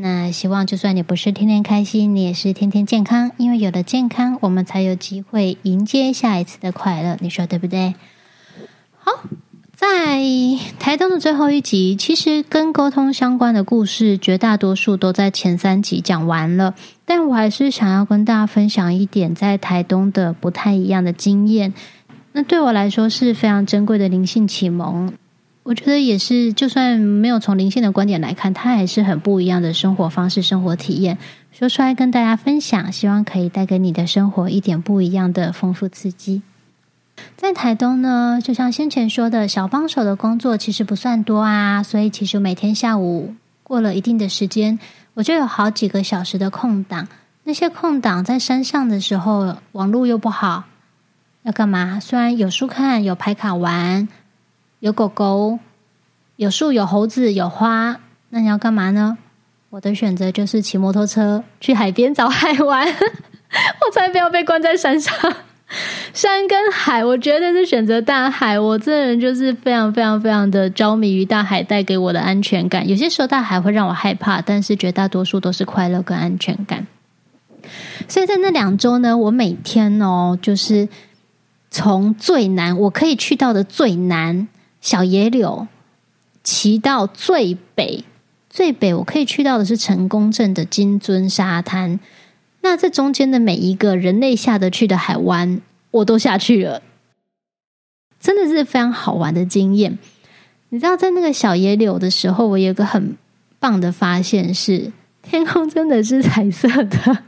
那希望就算你不是天天开心，你也是天天健康，因为有了健康，我们才有机会迎接下一次的快乐。你说对不对？好，在台东的最后一集，其实跟沟通相关的故事，绝大多数都在前三集讲完了。但我还是想要跟大家分享一点在台东的不太一样的经验。那对我来说是非常珍贵的灵性启蒙，我觉得也是，就算没有从灵性的观点来看，它还是很不一样的生活方式、生活体验。说出来跟大家分享，希望可以带给你的生活一点不一样的丰富刺激。在台东呢，就像先前说的，小帮手的工作其实不算多啊，所以其实每天下午过了一定的时间，我就有好几个小时的空档。那些空档在山上的时候，网络又不好。要干嘛？虽然有书看，有牌卡玩，有狗狗，有树，有猴子，有花，那你要干嘛呢？我的选择就是骑摩托车去海边找海玩，我才不要被关在山上。山跟海，我绝对是选择大海。我这人就是非常非常非常的着迷于大海带给我的安全感。有些时候大海会让我害怕，但是绝大多数都是快乐跟安全感。所以在那两周呢，我每天哦，就是。从最南，我可以去到的最南小野柳，骑到最北，最北我可以去到的是成功镇的金樽沙滩。那这中间的每一个人类下得去的海湾，我都下去了，真的是非常好玩的经验。你知道，在那个小野柳的时候，我有个很棒的发现是，天空真的是彩色的。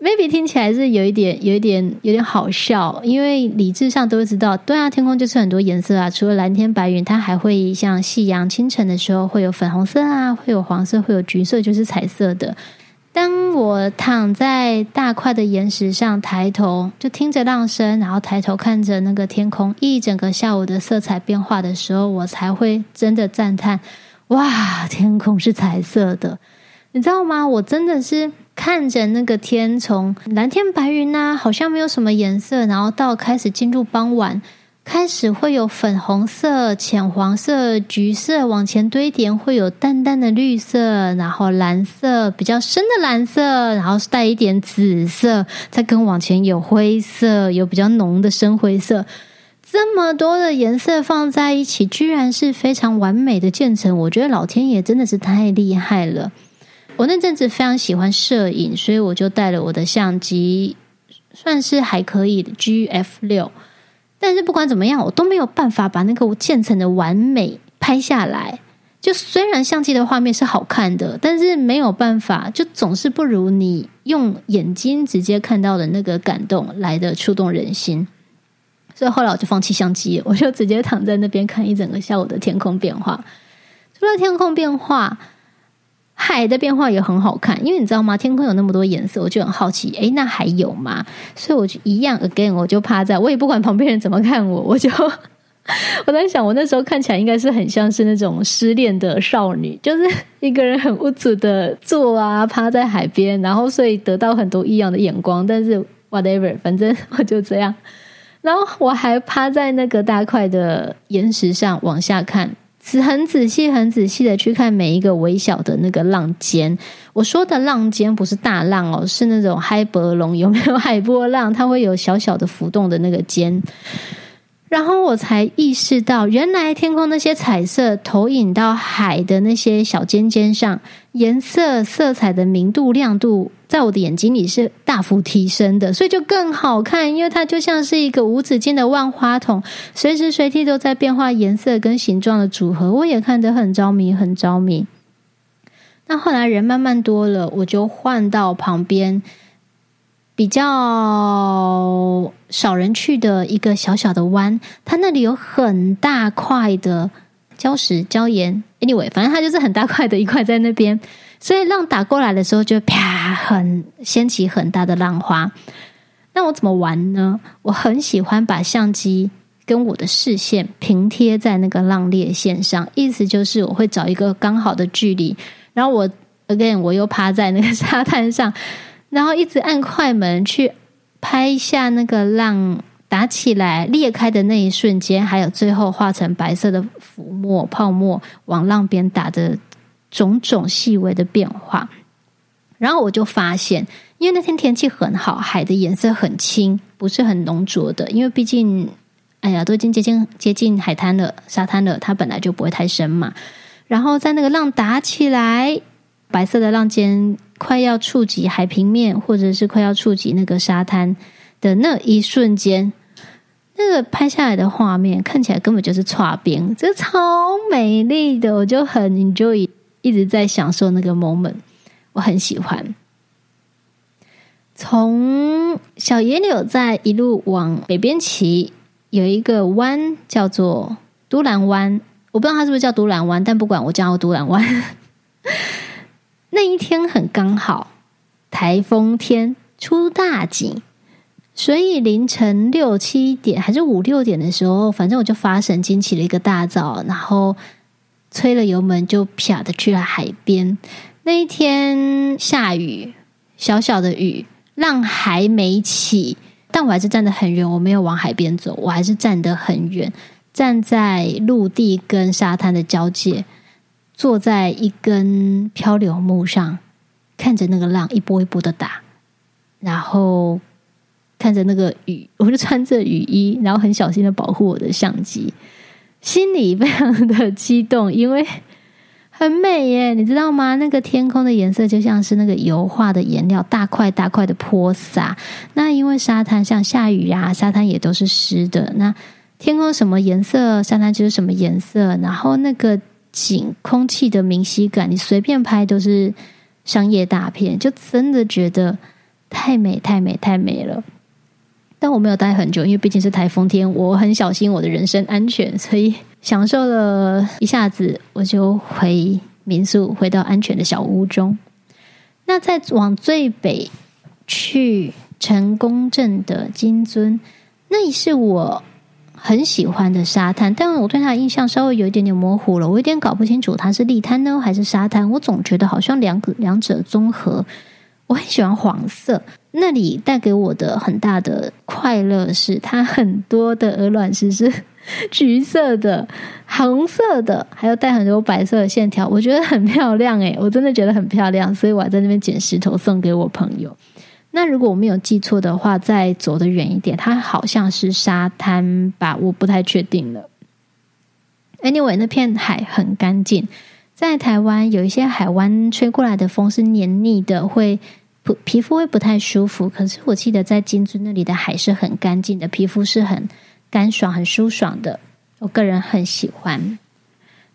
Maybe 听起来是有一点、有一点、有点好笑，因为理智上都知道，对啊，天空就是很多颜色啊，除了蓝天白云，它还会像夕阳清晨的时候会有粉红色啊，会有黄色，会有橘色，就是彩色的。当我躺在大块的岩石上，抬头就听着浪声，然后抬头看着那个天空一整个下午的色彩变化的时候，我才会真的赞叹：哇，天空是彩色的！你知道吗？我真的是。看着那个天，从蓝天白云啊，好像没有什么颜色，然后到开始进入傍晚，开始会有粉红色、浅黄色、橘色往前堆叠，会有淡淡的绿色，然后蓝色比较深的蓝色，然后带一点紫色，再跟往前有灰色，有比较浓的深灰色，这么多的颜色放在一起，居然是非常完美的渐层。我觉得老天爷真的是太厉害了。我那阵子非常喜欢摄影，所以我就带了我的相机，算是还可以的 GF 六。但是不管怎么样，我都没有办法把那个渐层的完美拍下来。就虽然相机的画面是好看的，但是没有办法，就总是不如你用眼睛直接看到的那个感动来的触动人心。所以后来我就放弃相机，我就直接躺在那边看一整个下午的天空变化。除了天空变化。海的变化也很好看，因为你知道吗？天空有那么多颜色，我就很好奇。诶，那还有吗？所以我就一样，again，我就趴在，我也不管旁边人怎么看我，我就 我在想，我那时候看起来应该是很像是那种失恋的少女，就是一个人很无助的坐啊，趴在海边，然后所以得到很多异样的眼光。但是 whatever，反正我就这样。然后我还趴在那个大块的岩石上往下看。很仔细、很仔细的去看每一个微小的那个浪尖。我说的浪尖不是大浪哦，是那种海波浪，有没有海波浪？它会有小小的浮动的那个尖。然后我才意识到，原来天空那些彩色投影到海的那些小尖尖上，颜色、色彩的明度、亮度，在我的眼睛里是大幅提升的，所以就更好看。因为它就像是一个无止境的万花筒，随时随地都在变化颜色跟形状的组合，我也看得很着迷，很着迷。那后来人慢慢多了，我就换到旁边。比较少人去的一个小小的湾，它那里有很大块的礁石、礁岩。Anyway，反正它就是很大块的一块在那边，所以浪打过来的时候就啪，很掀起很大的浪花。那我怎么玩呢？我很喜欢把相机跟我的视线平贴在那个浪裂线上，意思就是我会找一个刚好的距离，然后我 again 我又趴在那个沙滩上，然后一直按快门去拍一下那个浪打起来裂开的那一瞬间，还有最后化成白色的浮沫泡沫往浪边打的种种细微的变化。然后我就发现，因为那天天气很好，海的颜色很清，不是很浓浊的。因为毕竟，哎呀，都已经接近接近海滩了、沙滩了，它本来就不会太深嘛。然后在那个浪打起来，白色的浪尖快要触及海平面，或者是快要触及那个沙滩的那一瞬间，那个拍下来的画面看起来根本就是擦冰，这超美丽的，我就很 enjoy，一直在享受那个 moment。我很喜欢，从小野柳在一路往北边骑，有一个湾叫做都兰湾，我不知道它是不是叫都兰湾，但不管我叫都兰湾。那一天很刚好，台风天出大景，所以凌晨六七点还是五六点的时候，反正我就发神经起了一个大早，然后吹了油门就啪的去了海边。那一天下雨，小小的雨，浪还没起，但我还是站得很远，我没有往海边走，我还是站得很远，站在陆地跟沙滩的交界，坐在一根漂流木上，看着那个浪一波一波的打，然后看着那个雨，我就穿着雨衣，然后很小心的保护我的相机，心里非常的激动，因为。很美耶，你知道吗？那个天空的颜色就像是那个油画的颜料，大块大块的泼洒。那因为沙滩像下雨呀、沙滩也都是湿的。那天空什么颜色，沙滩就是什么颜色。然后那个景，空气的明晰感，你随便拍都是商业大片，就真的觉得太美、太美、太美了。但我没有待很久，因为毕竟是台风天，我很小心我的人身安全，所以。享受了一下子，我就回民宿，回到安全的小屋中。那再往最北去成功镇的金樽，那里是我很喜欢的沙滩，但我对它的印象稍微有一点点模糊了，我有点搞不清楚它是礫滩呢还是沙滩。我总觉得好像两个两者综合。我很喜欢黄色，那里带给我的很大的快乐是它很多的鹅卵石是。橘色的、红色的，还有带很多白色的线条，我觉得很漂亮诶，我真的觉得很漂亮，所以我还在那边捡石头送给我朋友。那如果我没有记错的话，再走得远一点，它好像是沙滩吧，我不太确定了。Anyway，那片海很干净，在台湾有一些海湾吹过来的风是黏腻的，会皮皮肤会不太舒服。可是我记得在金尊那里的海是很干净的，皮肤是很。干爽很舒爽的，我个人很喜欢。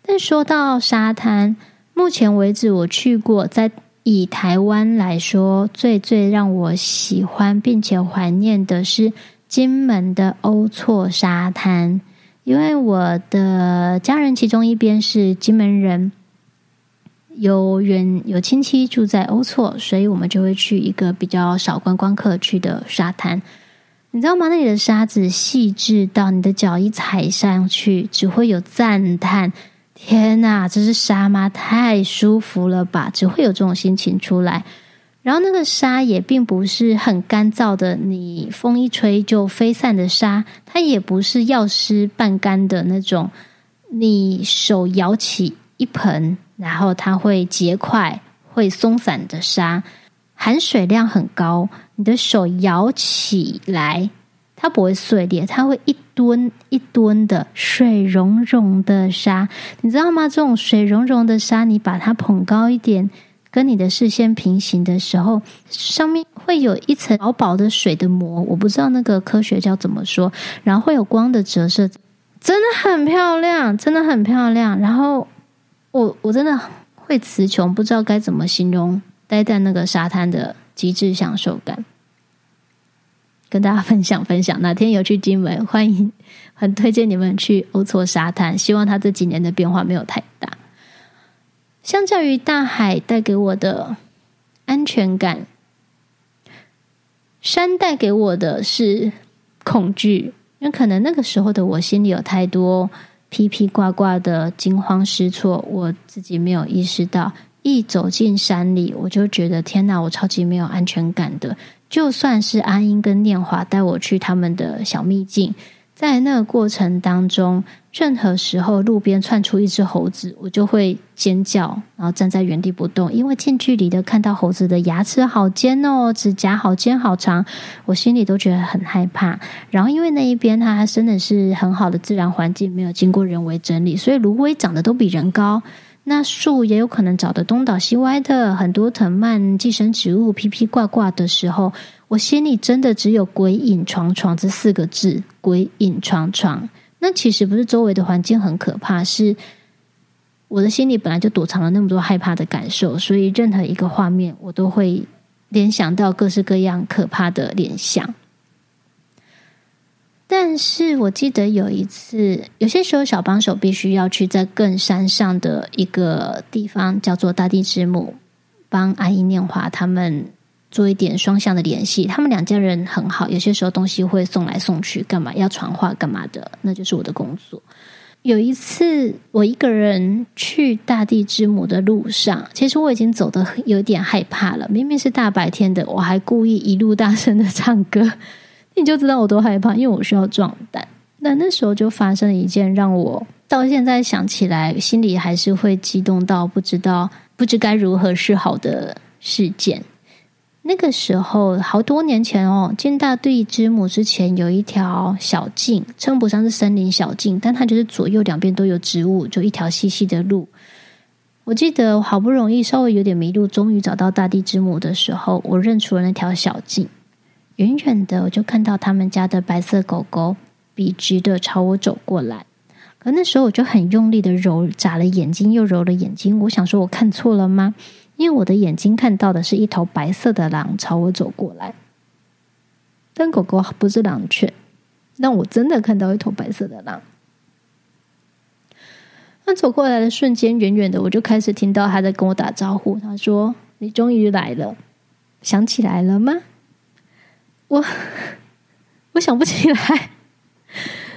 但说到沙滩，目前为止我去过，在以台湾来说，最最让我喜欢并且怀念的是金门的欧厝沙滩，因为我的家人其中一边是金门人，有远有亲戚住在欧厝，所以我们就会去一个比较少观光客去的沙滩。你知道吗？那里的沙子细致到你的脚一踩上去，只会有赞叹：“天哪，这是沙吗？太舒服了吧！”只会有这种心情出来。然后那个沙也并不是很干燥的，你风一吹就飞散的沙，它也不是要湿半干的那种，你手摇起一盆，然后它会结块、会松散的沙。含水量很高，你的手摇起来，它不会碎裂，它会一吨一吨的水溶溶的沙，你知道吗？这种水溶溶的沙，你把它捧高一点，跟你的视线平行的时候，上面会有一层薄薄的水的膜，我不知道那个科学叫怎么说，然后会有光的折射，真的很漂亮，真的很漂亮。然后我我真的会词穷，不知道该怎么形容。待在那个沙滩的极致享受感，跟大家分享分享。哪天有去金门，欢迎，很推荐你们去欧厝沙滩。希望它这几年的变化没有太大。相较于大海带给我的安全感，山带给我的是恐惧，因为可能那个时候的我心里有太多披披挂挂的惊慌失措，我自己没有意识到。一走进山里，我就觉得天哪，我超级没有安全感的。就算是阿英跟念华带我去他们的小秘境，在那个过程当中，任何时候路边窜出一只猴子，我就会尖叫，然后站在原地不动，因为近距离的看到猴子的牙齿好尖哦，指甲好尖好长，我心里都觉得很害怕。然后因为那一边它真的是很好的自然环境，没有经过人为整理，所以芦苇长得都比人高。那树也有可能长得东倒西歪的，很多藤蔓、寄生植物披披挂挂的时候，我心里真的只有“鬼影幢幢”这四个字。鬼影幢幢，那其实不是周围的环境很可怕，是我的心里本来就躲藏了那么多害怕的感受，所以任何一个画面，我都会联想到各式各样可怕的联想。但是我记得有一次，有些时候小帮手必须要去在更山上的一个地方，叫做大地之母，帮阿姨念华他们做一点双向的联系。他们两家人很好，有些时候东西会送来送去，干嘛要传话干嘛的，那就是我的工作。有一次我一个人去大地之母的路上，其实我已经走得有点害怕了。明明是大白天的，我还故意一路大声的唱歌。你就知道我多害怕，因为我需要壮胆。那那时候就发生了一件让我到现在想起来心里还是会激动到不知道不知该如何是好的事件。那个时候好多年前哦，进大地之母之前有一条小径，称不上是森林小径，但它就是左右两边都有植物，就一条细细的路。我记得好不容易稍微有点迷路，终于找到大地之母的时候，我认出了那条小径。远远的，我就看到他们家的白色狗狗笔直的朝我走过来。可那时候，我就很用力的揉，眨了眼睛，又揉了眼睛。我想说，我看错了吗？因为我的眼睛看到的是一头白色的狼朝我走过来。但狗狗不是狼犬，那我真的看到一头白色的狼。那走过来的瞬间，远远的我就开始听到他在跟我打招呼。他说：“你终于来了，想起来了吗？”我 我想不起来，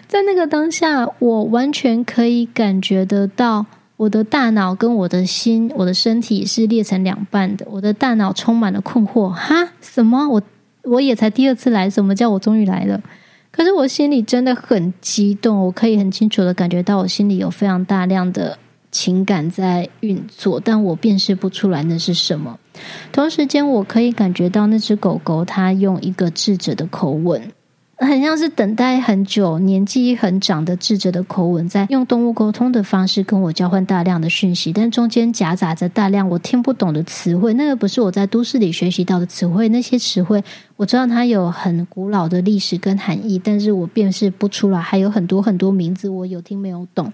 在那个当下，我完全可以感觉得到，我的大脑跟我的心，我的身体是裂成两半的。我的大脑充满了困惑，哈？什么？我我也才第二次来，什么叫我终于来了？可是我心里真的很激动，我可以很清楚的感觉到，我心里有非常大量的。情感在运作，但我辨识不出来那是什么。同时间，我可以感觉到那只狗狗，它用一个智者的口吻，很像是等待很久、年纪很长的智者的口吻，在用动物沟通的方式跟我交换大量的讯息，但中间夹杂着大量我听不懂的词汇。那个不是我在都市里学习到的词汇，那些词汇我知道它有很古老的历史跟含义，但是我辨识不出来。还有很多很多名字，我有听没有懂。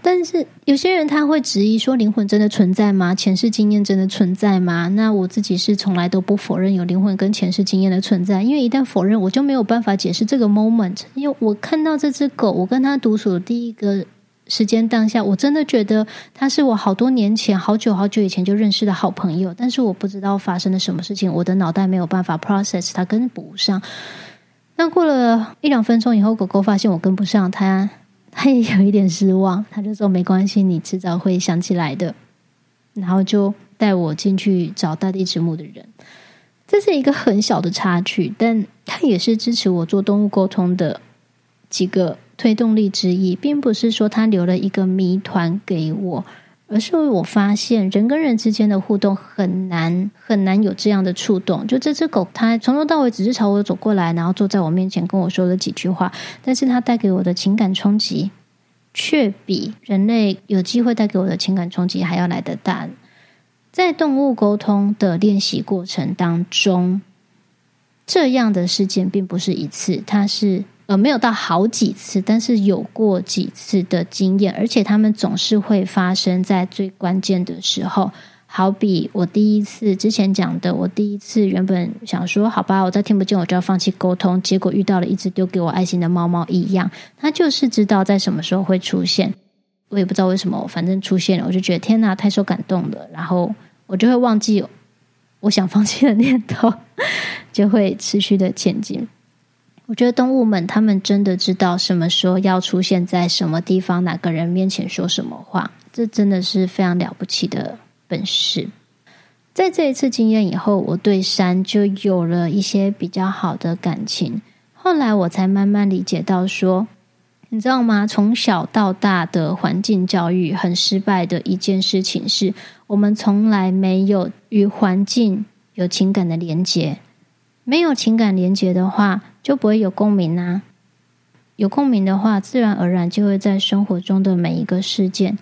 但是有些人他会质疑说，灵魂真的存在吗？前世经验真的存在吗？那我自己是从来都不否认有灵魂跟前世经验的存在，因为一旦否认，我就没有办法解释这个 moment。因为我看到这只狗，我跟它独处的第一个时间当下，我真的觉得它是我好多年前、好久好久以前就认识的好朋友，但是我不知道发生了什么事情，我的脑袋没有办法 process 它，跟不上。那过了一两分钟以后，狗狗发现我跟不上它。他也有一点失望，他就说：“没关系，你迟早会想起来的。”然后就带我进去找大地之母的人。这是一个很小的插曲，但他也是支持我做动物沟通的几个推动力之一，并不是说他留了一个谜团给我。而是我发现人跟人之间的互动很难很难有这样的触动。就这只狗，它从头到尾只是朝我走过来，然后坐在我面前跟我说了几句话，但是它带给我的情感冲击，却比人类有机会带给我的情感冲击还要来得大。在动物沟通的练习过程当中，这样的事件并不是一次，它是。呃，没有到好几次，但是有过几次的经验，而且他们总是会发生在最关键的时候。好比我第一次之前讲的，我第一次原本想说，好吧，我再听不见我就要放弃沟通，结果遇到了一只丢给我爱心的猫猫一样，它就是知道在什么时候会出现，我也不知道为什么，反正出现了，我就觉得天哪，太受感动了，然后我就会忘记我想放弃的念头，就会持续的前进。我觉得动物们，他们真的知道什么时候要出现在什么地方，哪个人面前说什么话，这真的是非常了不起的本事。在这一次经验以后，我对山就有了一些比较好的感情。后来我才慢慢理解到说，你知道吗？从小到大的环境教育很失败的一件事情是，我们从来没有与环境有情感的连结。没有情感连结的话，就不会有共鸣啊。有共鸣的话，自然而然就会在生活中的每一个事件、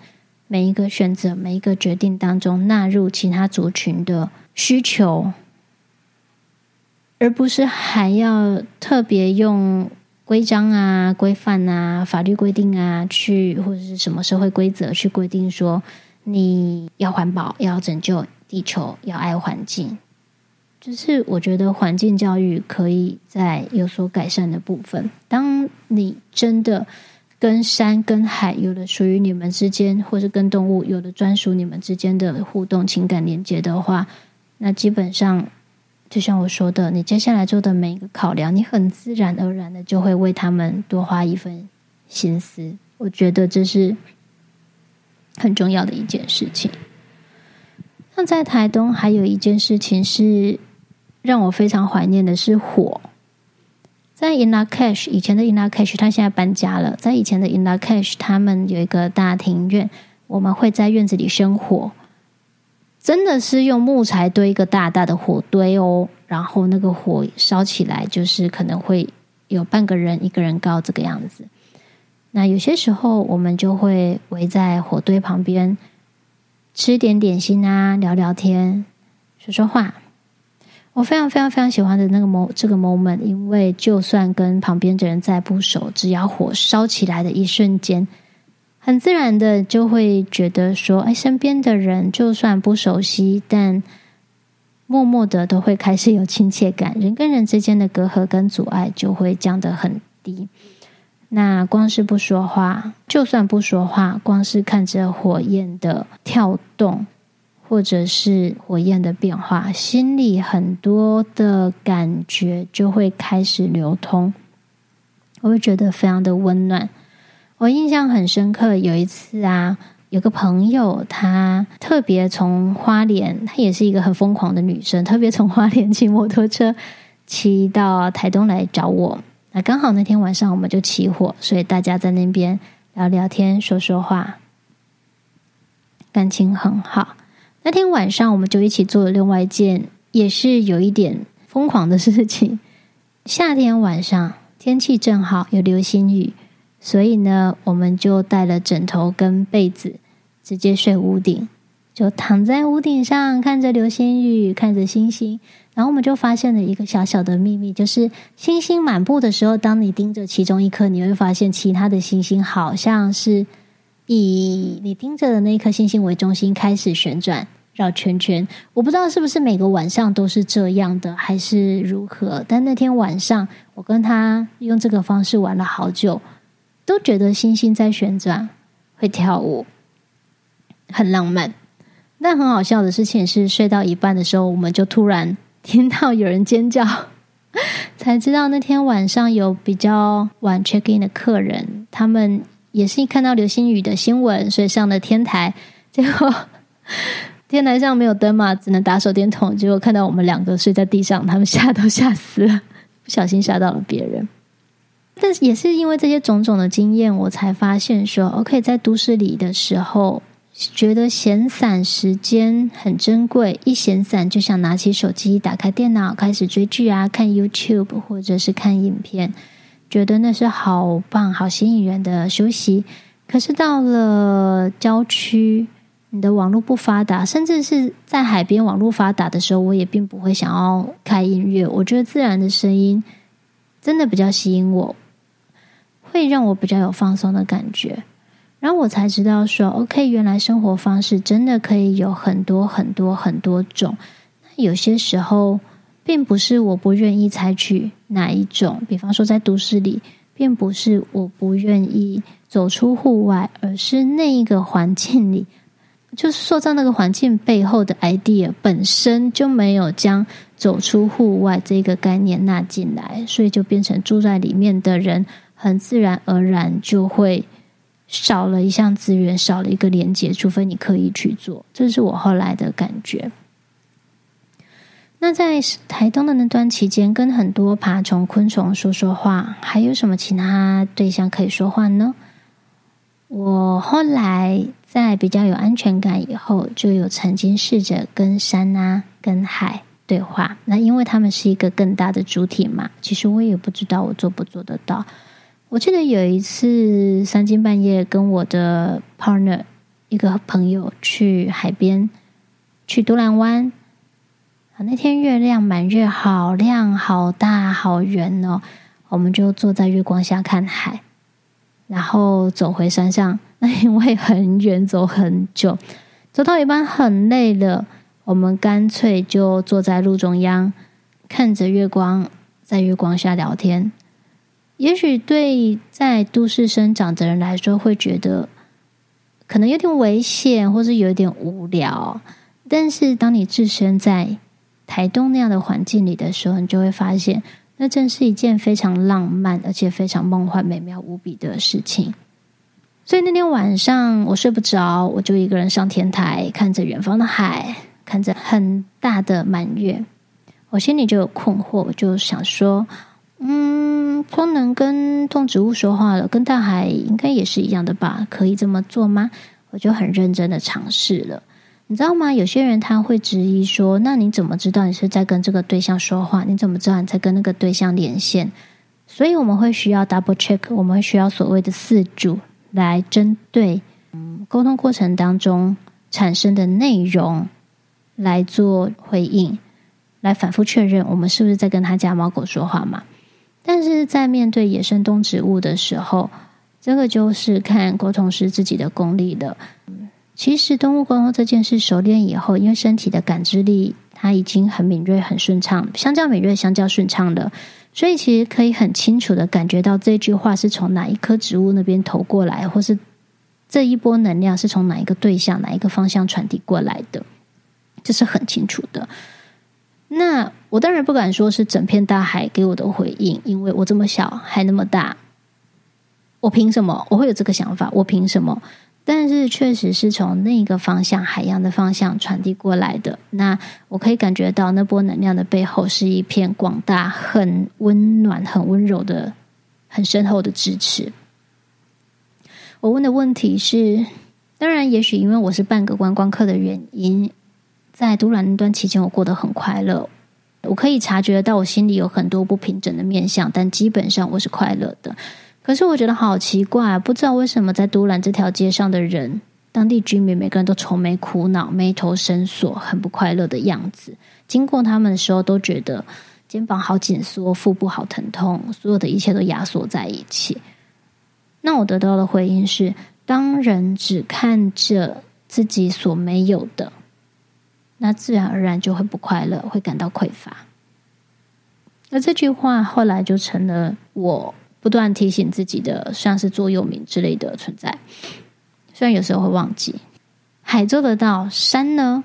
每一个选择、每一个决定当中纳入其他族群的需求，而不是还要特别用规章啊、规范啊、法律规定啊去或者是什么社会规则去规定说你要环保、要拯救地球、要爱环境。就是我觉得环境教育可以在有所改善的部分。当你真的跟山跟海有了属于你们之间，或是跟动物有了专属你们之间的互动情感连接的话，那基本上就像我说的，你接下来做的每一个考量，你很自然而然的就会为他们多花一份心思。我觉得这是很重要的一件事情。那在台东还有一件事情是。让我非常怀念的是火，在 In Lak'ech 以前的 In Lak'ech，他现在搬家了。在以前的 In Lak'ech，他们有一个大庭院，我们会在院子里生火，真的是用木材堆一个大大的火堆哦，然后那个火烧起来，就是可能会有半个人一个人高这个样子。那有些时候，我们就会围在火堆旁边吃点点心啊，聊聊天，说说话。我非常非常非常喜欢的那个 mo 这个 moment，因为就算跟旁边的人再不熟，只要火烧起来的一瞬间，很自然的就会觉得说，哎，身边的人就算不熟悉，但默默的都会开始有亲切感，人跟人之间的隔阂跟阻碍就会降得很低。那光是不说话，就算不说话，光是看着火焰的跳动。或者是火焰的变化，心里很多的感觉就会开始流通，我会觉得非常的温暖。我印象很深刻，有一次啊，有个朋友，她特别从花莲，她也是一个很疯狂的女生，特别从花莲骑摩托车骑到台东来找我。那刚好那天晚上我们就起火，所以大家在那边聊聊天、说说话，感情很好。那天晚上，我们就一起做了另外一件也是有一点疯狂的事情。夏天晚上，天气正好有流星雨，所以呢，我们就带了枕头跟被子，直接睡屋顶，就躺在屋顶上看着流星雨，看着星星。然后我们就发现了一个小小的秘密，就是星星满布的时候，当你盯着其中一颗，你会发现其他的星星好像是以你盯着的那一颗星星为中心开始旋转。绕圈圈，我不知道是不是每个晚上都是这样的，还是如何。但那天晚上，我跟他用这个方式玩了好久，都觉得星星在旋转，会跳舞，很浪漫。但很好笑的事情是，睡到一半的时候，我们就突然 听到有人尖叫，才知道那天晚上有比较晚 check in 的客人，他们也是一看到流星雨的新闻，所以上了天台，结果。天台上没有灯嘛，只能打手电筒。结果看到我们两个睡在地上，他们吓都吓死了，不小心吓到了别人。但是也是因为这些种种的经验，我才发现说，OK，在都市里的时候，觉得闲散时间很珍贵，一闲散就想拿起手机，打开电脑，开始追剧啊，看 YouTube 或者是看影片，觉得那是好棒、好吸引人的休息。可是到了郊区。你的网络不发达，甚至是在海边网络发达的时候，我也并不会想要开音乐。我觉得自然的声音真的比较吸引我，会让我比较有放松的感觉。然后我才知道说，OK，原来生活方式真的可以有很多很多很多种。那有些时候，并不是我不愿意采取哪一种，比方说在都市里，并不是我不愿意走出户外，而是那一个环境里。就是塑造那个环境背后的 idea 本身就没有将走出户外这个概念纳进来，所以就变成住在里面的人很自然而然就会少了一项资源，少了一个连接，除非你刻意去做。这是我后来的感觉。那在台东的那段期间，跟很多爬虫、昆虫说说话，还有什么其他对象可以说话呢？我后来在比较有安全感以后，就有曾经试着跟山啊、跟海对话。那因为他们是一个更大的主体嘛，其实我也不知道我做不做得到。我记得有一次三更半夜跟我的 partner 一个朋友去海边，去独兰湾啊。那天月亮满月，好亮、好大、好圆哦！我们就坐在月光下看海，然后走回山上。那 因为很远，走很久，走到一半很累了，我们干脆就坐在路中央，看着月光，在月光下聊天。也许对在都市生长的人来说，会觉得可能有点危险，或是有点无聊。但是当你置身在台东那样的环境里的时候，你就会发现，那正是一件非常浪漫而且非常梦幻、美妙无比的事情。所以那天晚上我睡不着，我就一个人上天台，看着远方的海，看着很大的满月，我心里就有困惑，我就想说，嗯，光能跟动植物说话了，跟大海应该也是一样的吧？可以这么做吗？我就很认真的尝试了。你知道吗？有些人他会质疑说：“那你怎么知道你是在跟这个对象说话？你怎么知道你在跟那个对象连线？”所以我们会需要 double check，我们会需要所谓的四组来针对嗯沟通过程当中产生的内容来做回应，来反复确认我们是不是在跟他家猫狗说话嘛？但是在面对野生动植物的时候，这个就是看沟通师自己的功力了。其实动物沟通这件事熟练以后，因为身体的感知力它已经很敏锐、很顺畅，相较敏锐、相较顺畅的，所以其实可以很清楚的感觉到这句话是从哪一棵植物那边投过来，或是这一波能量是从哪一个对象、哪一个方向传递过来的，这是很清楚的。那我当然不敢说是整片大海给我的回应，因为我这么小，还那么大，我凭什么？我会有这个想法？我凭什么？但是确实是从那个方向，海洋的方向传递过来的。那我可以感觉到那波能量的背后是一片广大、很温暖、很温柔的、很深厚的支持。我问的问题是：当然，也许因为我是半个观光客的原因，在独兰那段期间，我过得很快乐。我可以察觉到我心里有很多不平整的面相，但基本上我是快乐的。可是我觉得好奇怪，不知道为什么在都兰这条街上的人，当地居民每个人都愁眉苦恼、眉头深锁、很不快乐的样子。经过他们的时候，都觉得肩膀好紧缩、腹部好疼痛，所有的一切都压缩在一起。那我得到的回应是：当人只看着自己所没有的，那自然而然就会不快乐，会感到匮乏。而这句话后来就成了我。不断提醒自己的，像是座右铭之类的存在。虽然有时候会忘记，海做得到，山呢？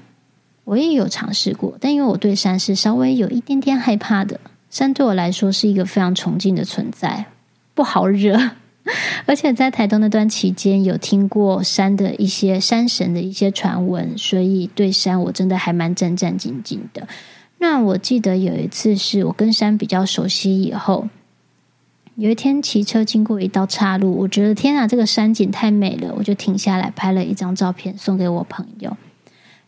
我也有尝试过，但因为我对山是稍微有一点点害怕的。山对我来说是一个非常崇敬的存在，不好惹。而且在台东那段期间，有听过山的一些山神的一些传闻，所以对山我真的还蛮战战兢兢的。那我记得有一次是我跟山比较熟悉以后。有一天骑车经过一道岔路，我觉得天啊，这个山景太美了，我就停下来拍了一张照片送给我朋友。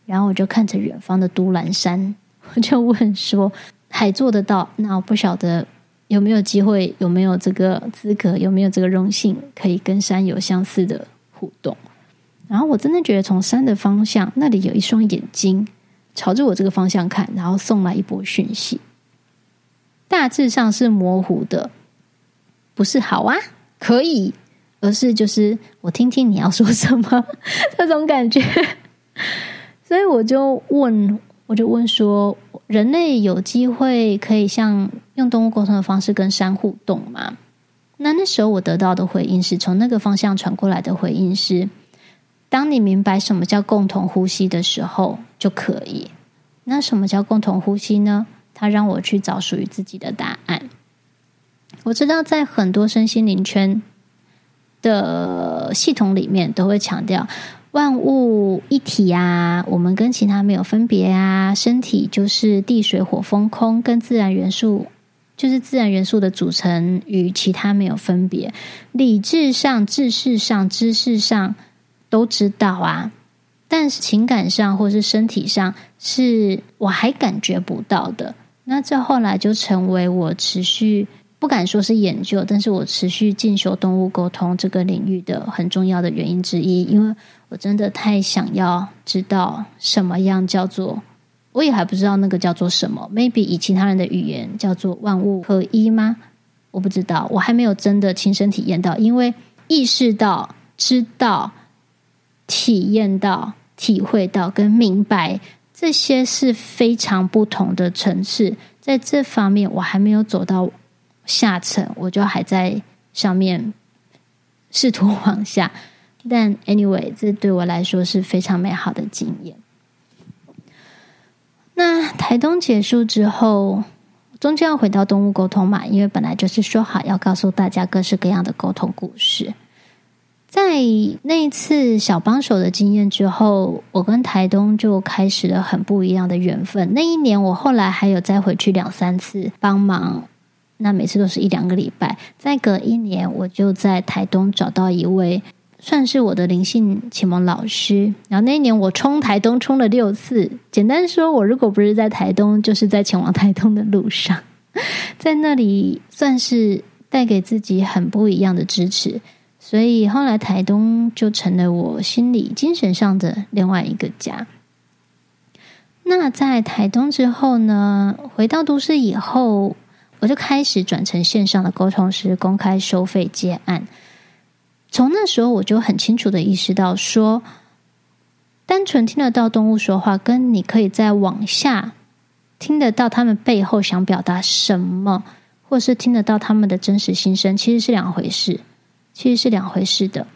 然后我就看着远方的都兰山，我就问说：“还做得到？那我不晓得有没有机会，有没有这个资格，有没有这个荣幸，可以跟山有相似的互动？”然后我真的觉得从山的方向那里有一双眼睛朝着我这个方向看，然后送来一波讯息，大致上是模糊的。不是好啊，可以，而是就是我听听你要说什么 这种感觉，所以我就问，我就问说，人类有机会可以像用动物沟通的方式跟山互动吗？那那时候我得到的回应是从那个方向传过来的回应是，当你明白什么叫共同呼吸的时候，就可以。那什么叫共同呼吸呢？它让我去找属于自己的答案。我知道，在很多身心灵圈的系统里面，都会强调万物一体啊，我们跟其他没有分别啊，身体就是地水火风空，跟自然元素就是自然元素的组成，与其他没有分别。理智上、知识上、知识上。都知道啊，但是情感上或是身体上，是我还感觉不到的。那这后来就成为我持续不敢说是研究，但是我持续进修动物沟通这个领域的很重要的原因之一，因为我真的太想要知道什么样叫做，我也还不知道那个叫做什么。Maybe 以其他人的语言叫做万物合一吗？我不知道，我还没有真的亲身体验到，因为意识到知道。体验到、体会到跟明白，这些是非常不同的层次。在这方面，我还没有走到下层，我就还在上面试图往下。但 anyway，这对我来说是非常美好的经验。那台东结束之后，终究要回到动物沟通嘛，因为本来就是说好要告诉大家各式各样的沟通故事。在那一次小帮手的经验之后，我跟台东就开始了很不一样的缘分。那一年，我后来还有再回去两三次帮忙，那每次都是一两个礼拜。再隔一年，我就在台东找到一位算是我的灵性启蒙老师。然后那一年，我冲台东冲了六次。简单说，我如果不是在台东，就是在前往台东的路上，在那里算是带给自己很不一样的支持。所以后来台东就成了我心理、精神上的另外一个家。那在台东之后呢，回到都市以后，我就开始转成线上的沟通师，公开收费接案。从那时候我就很清楚的意识到说，单纯听得到动物说话，跟你可以再往下听得到他们背后想表达什么，或是听得到他们的真实心声，其实是两回事。其实是两回事的，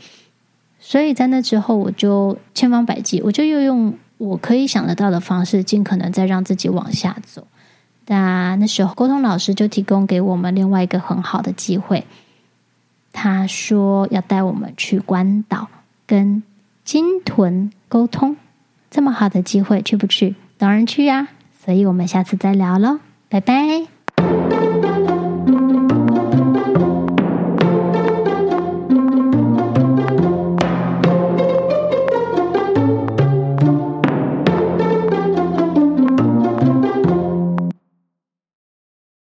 所以在那之后，我就千方百计，我就又用我可以想得到的方式，尽可能再让自己往下走。那那时候，沟通老师就提供给我们另外一个很好的机会，他说要带我们去关岛跟鲸豚沟通，这么好的机会，去不去？当然去呀！所以我们下次再聊喽，拜拜。